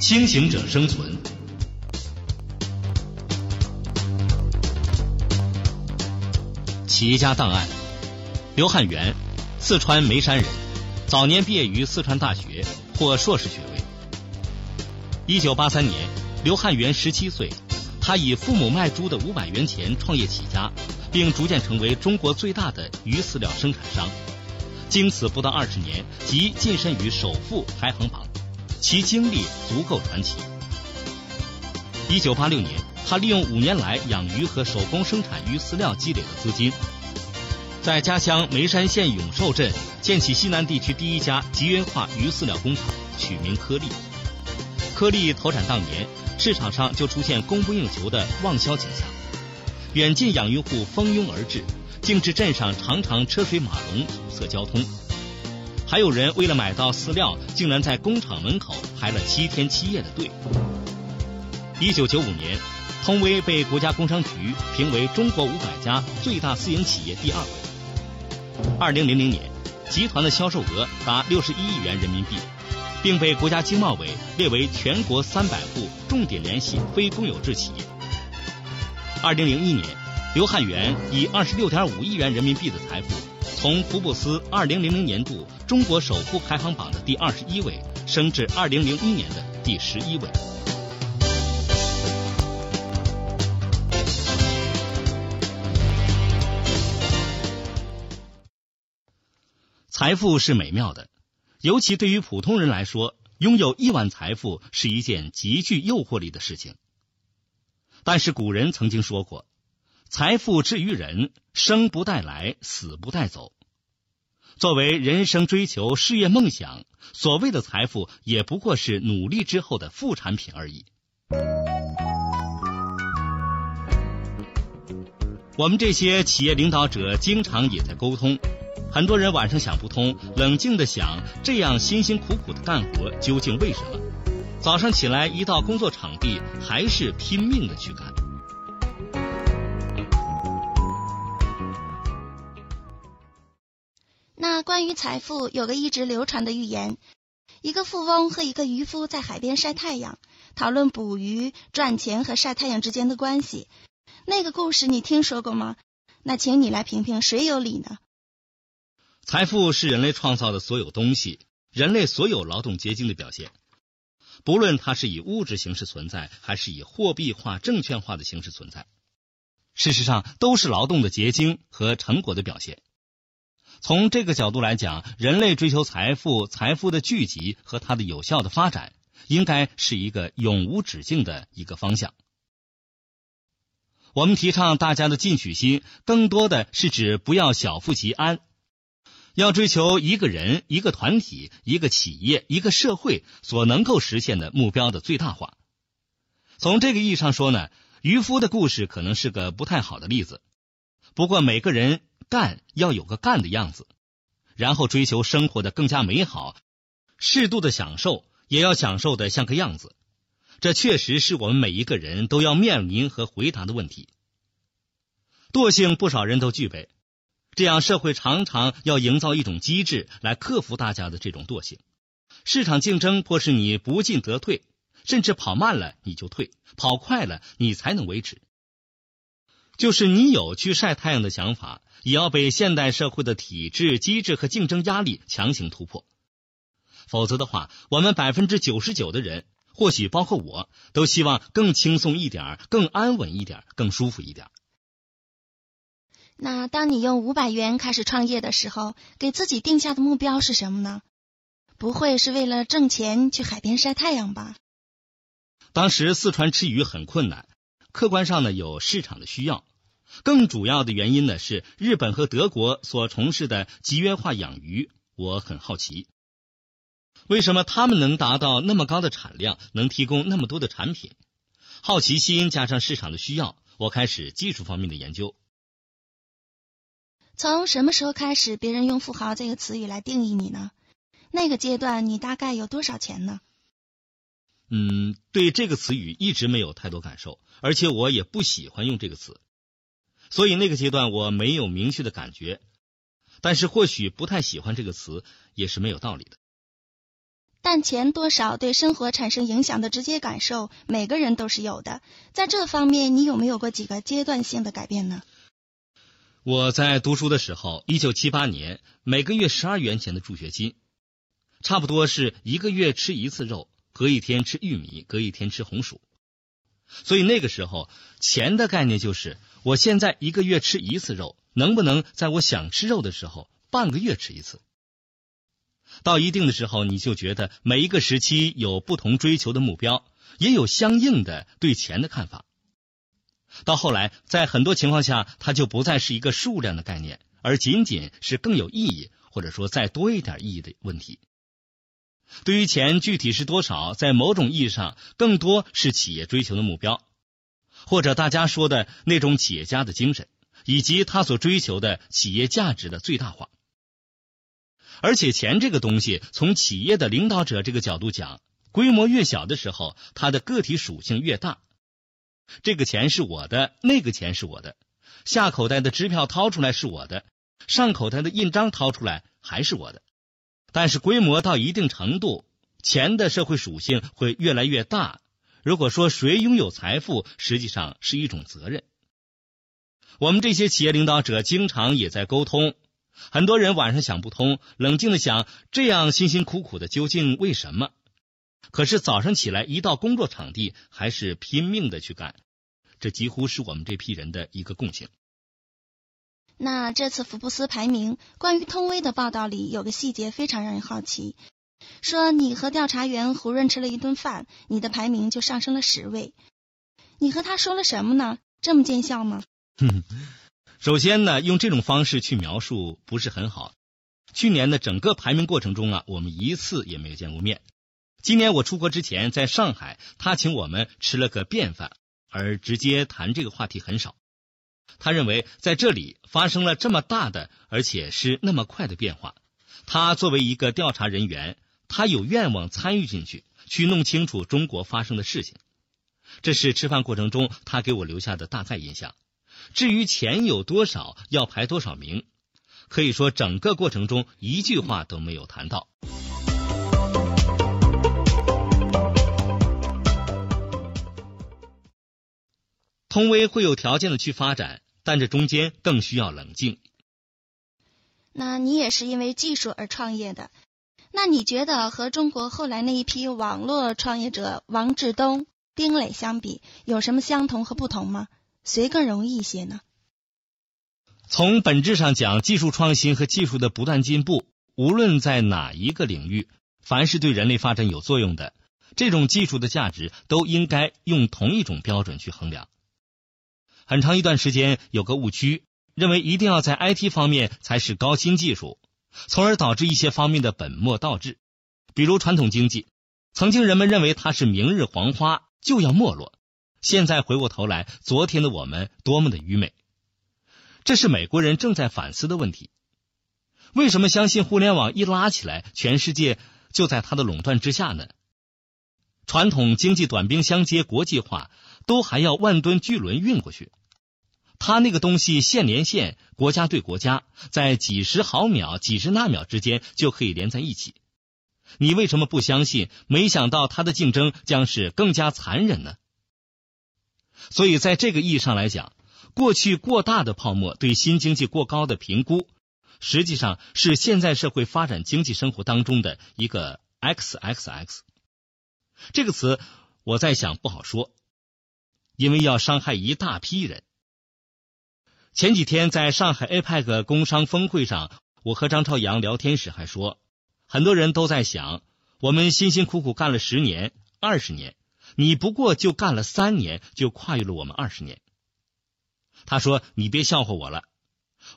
清醒者生存。企业家档案：刘汉元，四川眉山人，早年毕业于四川大学，获硕士学位。一九八三年，刘汉元十七岁，他以父母卖猪的五百元钱创业起家，并逐渐成为中国最大的鱼饲料生产商。经此不到二十年，即晋升于首富排行榜，其经历足够传奇。一九八六年。他利用五年来养鱼和手工生产鱼饲料积累的资金，在家乡眉山县永寿镇建起西南地区第一家集约化鱼饲料工厂，取名颗粒。颗粒投产当年，市场上就出现供不应求的旺销景象，远近养鱼户蜂拥而至，竟至镇上常常车水马龙，堵塞交通。还有人为了买到饲料，竟然在工厂门口排了七天七夜的队。一九九五年。通威被国家工商局评为中国五百家最大私营企业第二位。二零零零年，集团的销售额达六十一亿元人民币，并被国家经贸委列为全国三百户重点联系非公有制企业。二零零一年，刘汉元以二十六点五亿元人民币的财富，从福布斯二零零零年度中国首富排行榜的第二十一位，升至二零零一年的第十一位。财富是美妙的，尤其对于普通人来说，拥有亿万财富是一件极具诱惑力的事情。但是古人曾经说过：“财富至于人，生不带来，死不带走。”作为人生追求、事业梦想，所谓的财富也不过是努力之后的副产品而已。我们这些企业领导者经常也在沟通。很多人晚上想不通，冷静的想，这样辛辛苦苦的干活究竟为什么？早上起来一到工作场地，还是拼命的去干。关于财富，有个一直流传的寓言：一个富翁和一个渔夫在海边晒太阳，讨论捕鱼、赚钱和晒太阳之间的关系。那个故事你听说过吗？那请你来评评，谁有理呢？财富是人类创造的所有东西，人类所有劳动结晶的表现。不论它是以物质形式存在，还是以货币化、证券化的形式存在，事实上都是劳动的结晶和成果的表现。从这个角度来讲，人类追求财富、财富的聚集和它的有效的发展，应该是一个永无止境的一个方向。我们提倡大家的进取心，更多的是指不要小富即安。要追求一个人、一个团体、一个企业、一个社会所能够实现的目标的最大化。从这个意义上说呢，渔夫的故事可能是个不太好的例子。不过每个人干要有个干的样子，然后追求生活的更加美好，适度的享受也要享受的像个样子。这确实是我们每一个人都要面临和回答的问题。惰性不少人都具备。这样，社会常常要营造一种机制来克服大家的这种惰性。市场竞争迫使你不进则退，甚至跑慢了你就退，跑快了你才能维持。就是你有去晒太阳的想法，也要被现代社会的体制、机制和竞争压力强行突破。否则的话，我们百分之九十九的人，或许包括我，都希望更轻松一点、更安稳一点、更舒服一点。那当你用五百元开始创业的时候，给自己定下的目标是什么呢？不会是为了挣钱去海边晒太阳吧？当时四川吃鱼很困难，客观上呢有市场的需要，更主要的原因呢是日本和德国所从事的集约化养鱼。我很好奇，为什么他们能达到那么高的产量，能提供那么多的产品？好奇心加上市场的需要，我开始技术方面的研究。从什么时候开始，别人用“富豪”这个词语来定义你呢？那个阶段，你大概有多少钱呢？嗯，对这个词语一直没有太多感受，而且我也不喜欢用这个词，所以那个阶段我没有明确的感觉。但是或许不太喜欢这个词也是没有道理的。但钱多少对生活产生影响的直接感受，每个人都是有的。在这方面，你有没有过几个阶段性的改变呢？我在读书的时候，一九七八年，每个月十二元钱的助学金，差不多是一个月吃一次肉，隔一天吃玉米，隔一天吃红薯。所以那个时候，钱的概念就是，我现在一个月吃一次肉，能不能在我想吃肉的时候，半个月吃一次？到一定的时候，你就觉得每一个时期有不同追求的目标，也有相应的对钱的看法。到后来，在很多情况下，它就不再是一个数量的概念，而仅仅是更有意义，或者说再多一点意义的问题。对于钱具体是多少，在某种意义上，更多是企业追求的目标，或者大家说的那种企业家的精神，以及他所追求的企业价值的最大化。而且，钱这个东西，从企业的领导者这个角度讲，规模越小的时候，它的个体属性越大。这个钱是我的，那个钱是我的，下口袋的支票掏出来是我的，上口袋的印章掏出来还是我的。但是规模到一定程度，钱的社会属性会越来越大。如果说谁拥有财富，实际上是一种责任。我们这些企业领导者经常也在沟通，很多人晚上想不通，冷静的想，这样辛辛苦苦的究竟为什么？可是早上起来一到工作场地，还是拼命的去干，这几乎是我们这批人的一个共性。那这次福布斯排名关于通威的报道里有个细节非常让人好奇，说你和调查员胡润吃了一顿饭，你的排名就上升了十位。你和他说了什么呢？这么见效吗？哼首先呢，用这种方式去描述不是很好。去年的整个排名过程中啊，我们一次也没有见过面。今年我出国之前，在上海，他请我们吃了个便饭，而直接谈这个话题很少。他认为在这里发生了这么大的，而且是那么快的变化。他作为一个调查人员，他有愿望参与进去，去弄清楚中国发生的事情。这是吃饭过程中他给我留下的大概印象。至于钱有多少，要排多少名，可以说整个过程中一句话都没有谈到。通威会有条件的去发展，但这中间更需要冷静。那你也是因为技术而创业的，那你觉得和中国后来那一批网络创业者王志东、丁磊相比，有什么相同和不同吗？谁更容易一些呢？从本质上讲，技术创新和技术的不断进步，无论在哪一个领域，凡是对人类发展有作用的，这种技术的价值都应该用同一种标准去衡量。很长一段时间有个误区，认为一定要在 IT 方面才是高新技术，从而导致一些方面的本末倒置。比如传统经济，曾经人们认为它是明日黄花，就要没落。现在回过头来，昨天的我们多么的愚昧。这是美国人正在反思的问题。为什么相信互联网一拉起来，全世界就在它的垄断之下呢？传统经济短兵相接，国际化。都还要万吨巨轮运过去，他那个东西线连线，国家对国家，在几十毫秒、几十纳秒之间就可以连在一起。你为什么不相信？没想到他的竞争将是更加残忍呢？所以，在这个意义上来讲，过去过大的泡沫对新经济过高的评估，实际上是现在社会发展经济生活当中的一个 XXX 这个词，我在想不好说。因为要伤害一大批人。前几天在上海 APEC 工商峰会上，我和张朝阳聊天时还说，很多人都在想，我们辛辛苦苦干了十年、二十年，你不过就干了三年，就跨越了我们二十年。他说：“你别笑话我了。”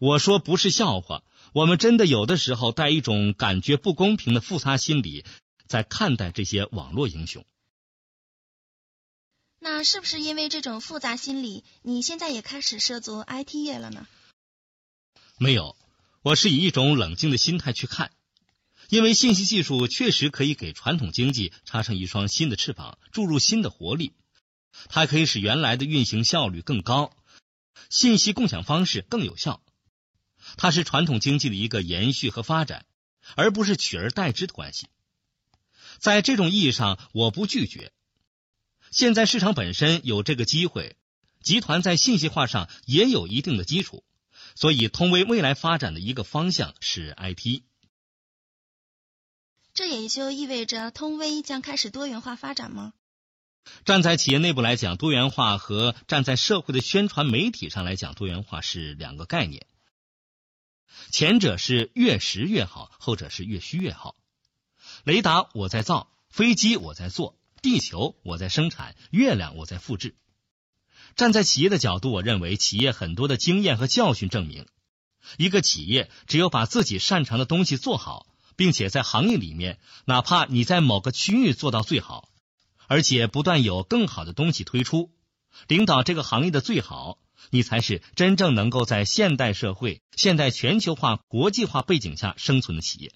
我说：“不是笑话，我们真的有的时候带一种感觉不公平的复杂心理，在看待这些网络英雄。”那是不是因为这种复杂心理，你现在也开始涉足 IT 业了呢？没有，我是以一种冷静的心态去看，因为信息技术确实可以给传统经济插上一双新的翅膀，注入新的活力。它可以使原来的运行效率更高，信息共享方式更有效。它是传统经济的一个延续和发展，而不是取而代之的关系。在这种意义上，我不拒绝。现在市场本身有这个机会，集团在信息化上也有一定的基础，所以通威未来发展的一个方向是 IT。这也就意味着通威将开始多元化发展吗？站在企业内部来讲，多元化和站在社会的宣传媒体上来讲，多元化是两个概念。前者是越实越好，后者是越虚越好。雷达我在造，飞机我在做，地球我在生产，月亮我在复制。站在企业的角度，我认为企业很多的经验和教训证明，一个企业只有把自己擅长的东西做好，并且在行业里面，哪怕你在某个区域做到最好。而且不断有更好的东西推出，领导这个行业的最好，你才是真正能够在现代社会、现代全球化、国际化背景下生存的企业。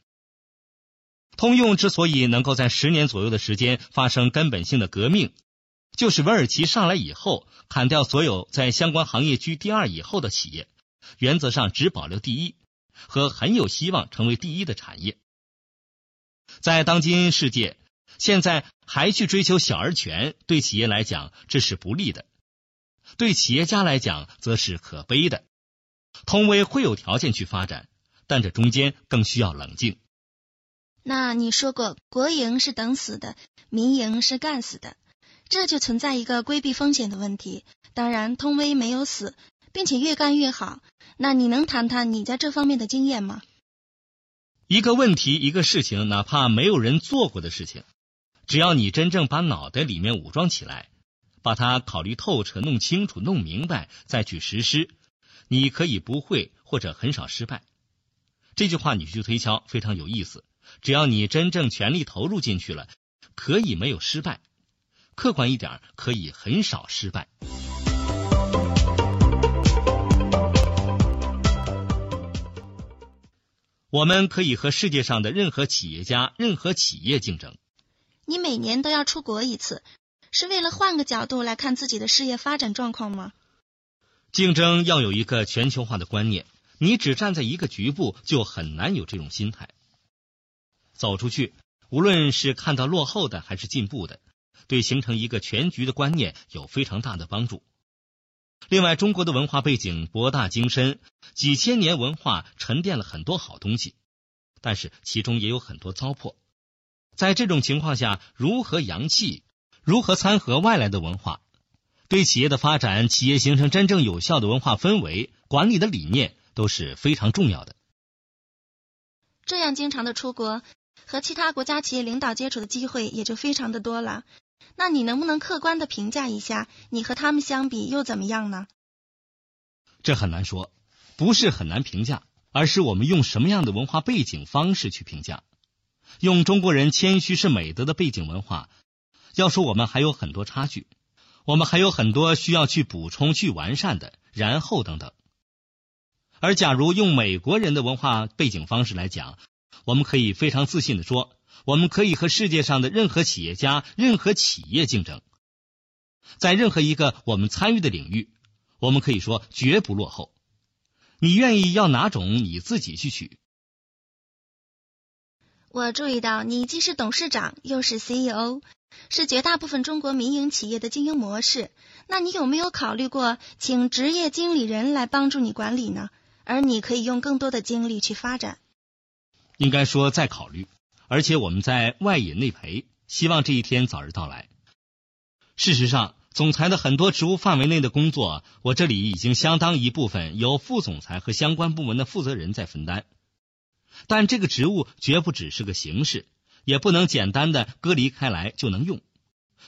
通用之所以能够在十年左右的时间发生根本性的革命，就是韦尔奇上来以后砍掉所有在相关行业居第二以后的企业，原则上只保留第一和很有希望成为第一的产业。在当今世界。现在还去追求小而全，对企业来讲这是不利的，对企业家来讲则是可悲的。通威会有条件去发展，但这中间更需要冷静。那你说过，国营是等死的，民营是干死的，这就存在一个规避风险的问题。当然，通威没有死，并且越干越好。那你能谈谈你在这方面的经验吗？一个问题，一个事情，哪怕没有人做过的事情。只要你真正把脑袋里面武装起来，把它考虑透彻、弄清楚、弄明白，再去实施，你可以不会或者很少失败。这句话你去推敲非常有意思。只要你真正全力投入进去了，可以没有失败。客观一点，可以很少失败。我们可以和世界上的任何企业家、任何企业竞争。你每年都要出国一次，是为了换个角度来看自己的事业发展状况吗？竞争要有一个全球化的观念，你只站在一个局部，就很难有这种心态。走出去，无论是看到落后的还是进步的，对形成一个全局的观念有非常大的帮助。另外，中国的文化背景博大精深，几千年文化沉淀了很多好东西，但是其中也有很多糟粕。在这种情况下，如何扬气，如何参合外来的文化，对企业的发展、企业形成真正有效的文化氛围、管理的理念都是非常重要的。这样经常的出国，和其他国家企业领导接触的机会也就非常的多了。那你能不能客观的评价一下，你和他们相比又怎么样呢？这很难说，不是很难评价，而是我们用什么样的文化背景方式去评价。用中国人谦虚是美德的背景文化，要说我们还有很多差距，我们还有很多需要去补充、去完善的，然后等等。而假如用美国人的文化背景方式来讲，我们可以非常自信的说，我们可以和世界上的任何企业家、任何企业竞争，在任何一个我们参与的领域，我们可以说绝不落后。你愿意要哪种，你自己去取。我注意到你既是董事长又是 CEO，是绝大部分中国民营企业的经营模式。那你有没有考虑过请职业经理人来帮助你管理呢？而你可以用更多的精力去发展。应该说在考虑，而且我们在外引内培，希望这一天早日到来。事实上，总裁的很多职务范围内的工作，我这里已经相当一部分由副总裁和相关部门的负责人在分担。但这个职务绝不只是个形式，也不能简单的割离开来就能用，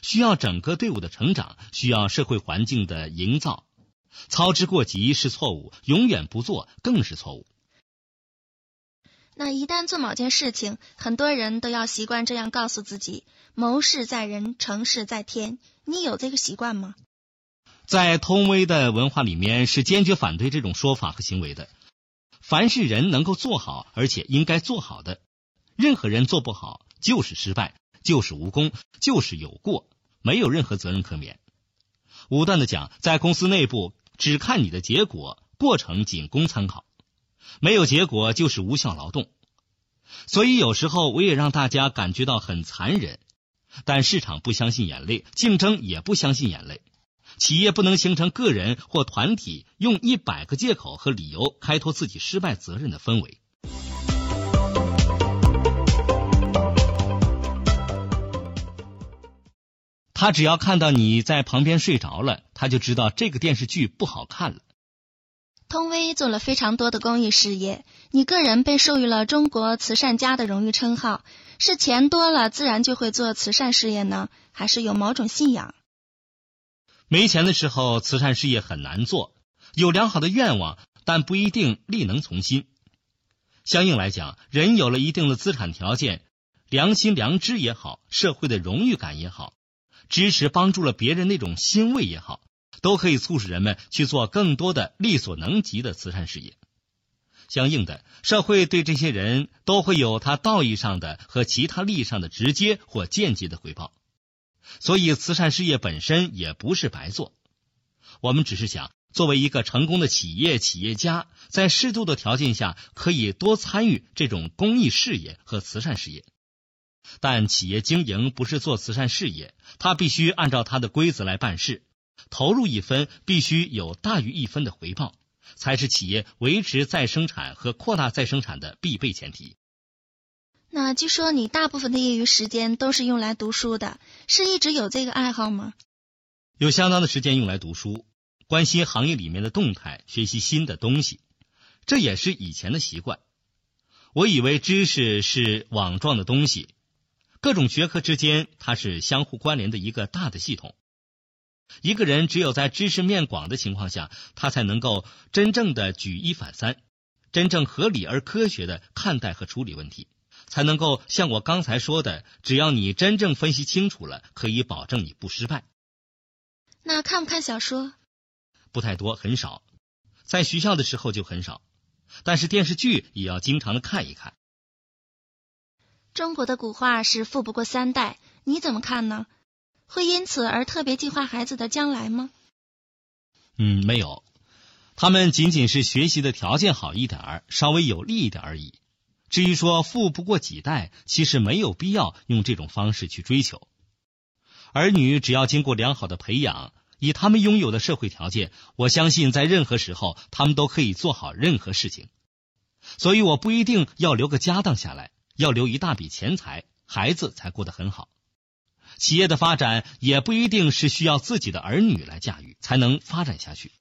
需要整个队伍的成长，需要社会环境的营造。操之过急是错误，永远不做更是错误。那一旦做某件事情，很多人都要习惯这样告诉自己：谋事在人，成事在天。你有这个习惯吗？在通威的文化里面，是坚决反对这种说法和行为的。凡是人能够做好，而且应该做好的，任何人做不好就是失败，就是无功，就是有过，没有任何责任可免。武断的讲，在公司内部只看你的结果，过程仅供参考，没有结果就是无效劳动。所以有时候我也让大家感觉到很残忍。但市场不相信眼泪，竞争也不相信眼泪。企业不能形成个人或团体用一百个借口和理由开脱自己失败责任的氛围。他只要看到你在旁边睡着了，他就知道这个电视剧不好看了。通威做了非常多的公益事业，你个人被授予了中国慈善家的荣誉称号，是钱多了自然就会做慈善事业呢，还是有某种信仰？没钱的时候，慈善事业很难做；有良好的愿望，但不一定力能从心。相应来讲，人有了一定的资产条件，良心、良知也好，社会的荣誉感也好，支持帮助了别人那种欣慰也好。都可以促使人们去做更多的力所能及的慈善事业。相应的，社会对这些人都会有他道义上的和其他利益上的直接或间接的回报。所以，慈善事业本身也不是白做。我们只是想，作为一个成功的企业企业家，在适度的条件下，可以多参与这种公益事业和慈善事业。但企业经营不是做慈善事业，它必须按照它的规则来办事。投入一分，必须有大于一分的回报，才是企业维持再生产和扩大再生产的必备前提。那据说你大部分的业余时间都是用来读书的，是一直有这个爱好吗？有相当的时间用来读书，关心行业里面的动态，学习新的东西，这也是以前的习惯。我以为知识是网状的东西，各种学科之间它是相互关联的一个大的系统。一个人只有在知识面广的情况下，他才能够真正的举一反三，真正合理而科学的看待和处理问题，才能够像我刚才说的，只要你真正分析清楚了，可以保证你不失败。那看不看小说？不太多，很少。在学校的时候就很少，但是电视剧也要经常的看一看。中国的古话是富不过三代，你怎么看呢？会因此而特别计划孩子的将来吗？嗯，没有，他们仅仅是学习的条件好一点儿，稍微有利一点而已。至于说富不过几代，其实没有必要用这种方式去追求。儿女只要经过良好的培养，以他们拥有的社会条件，我相信在任何时候他们都可以做好任何事情。所以我不一定要留个家当下来，要留一大笔钱财，孩子才过得很好。企业的发展也不一定是需要自己的儿女来驾驭才能发展下去。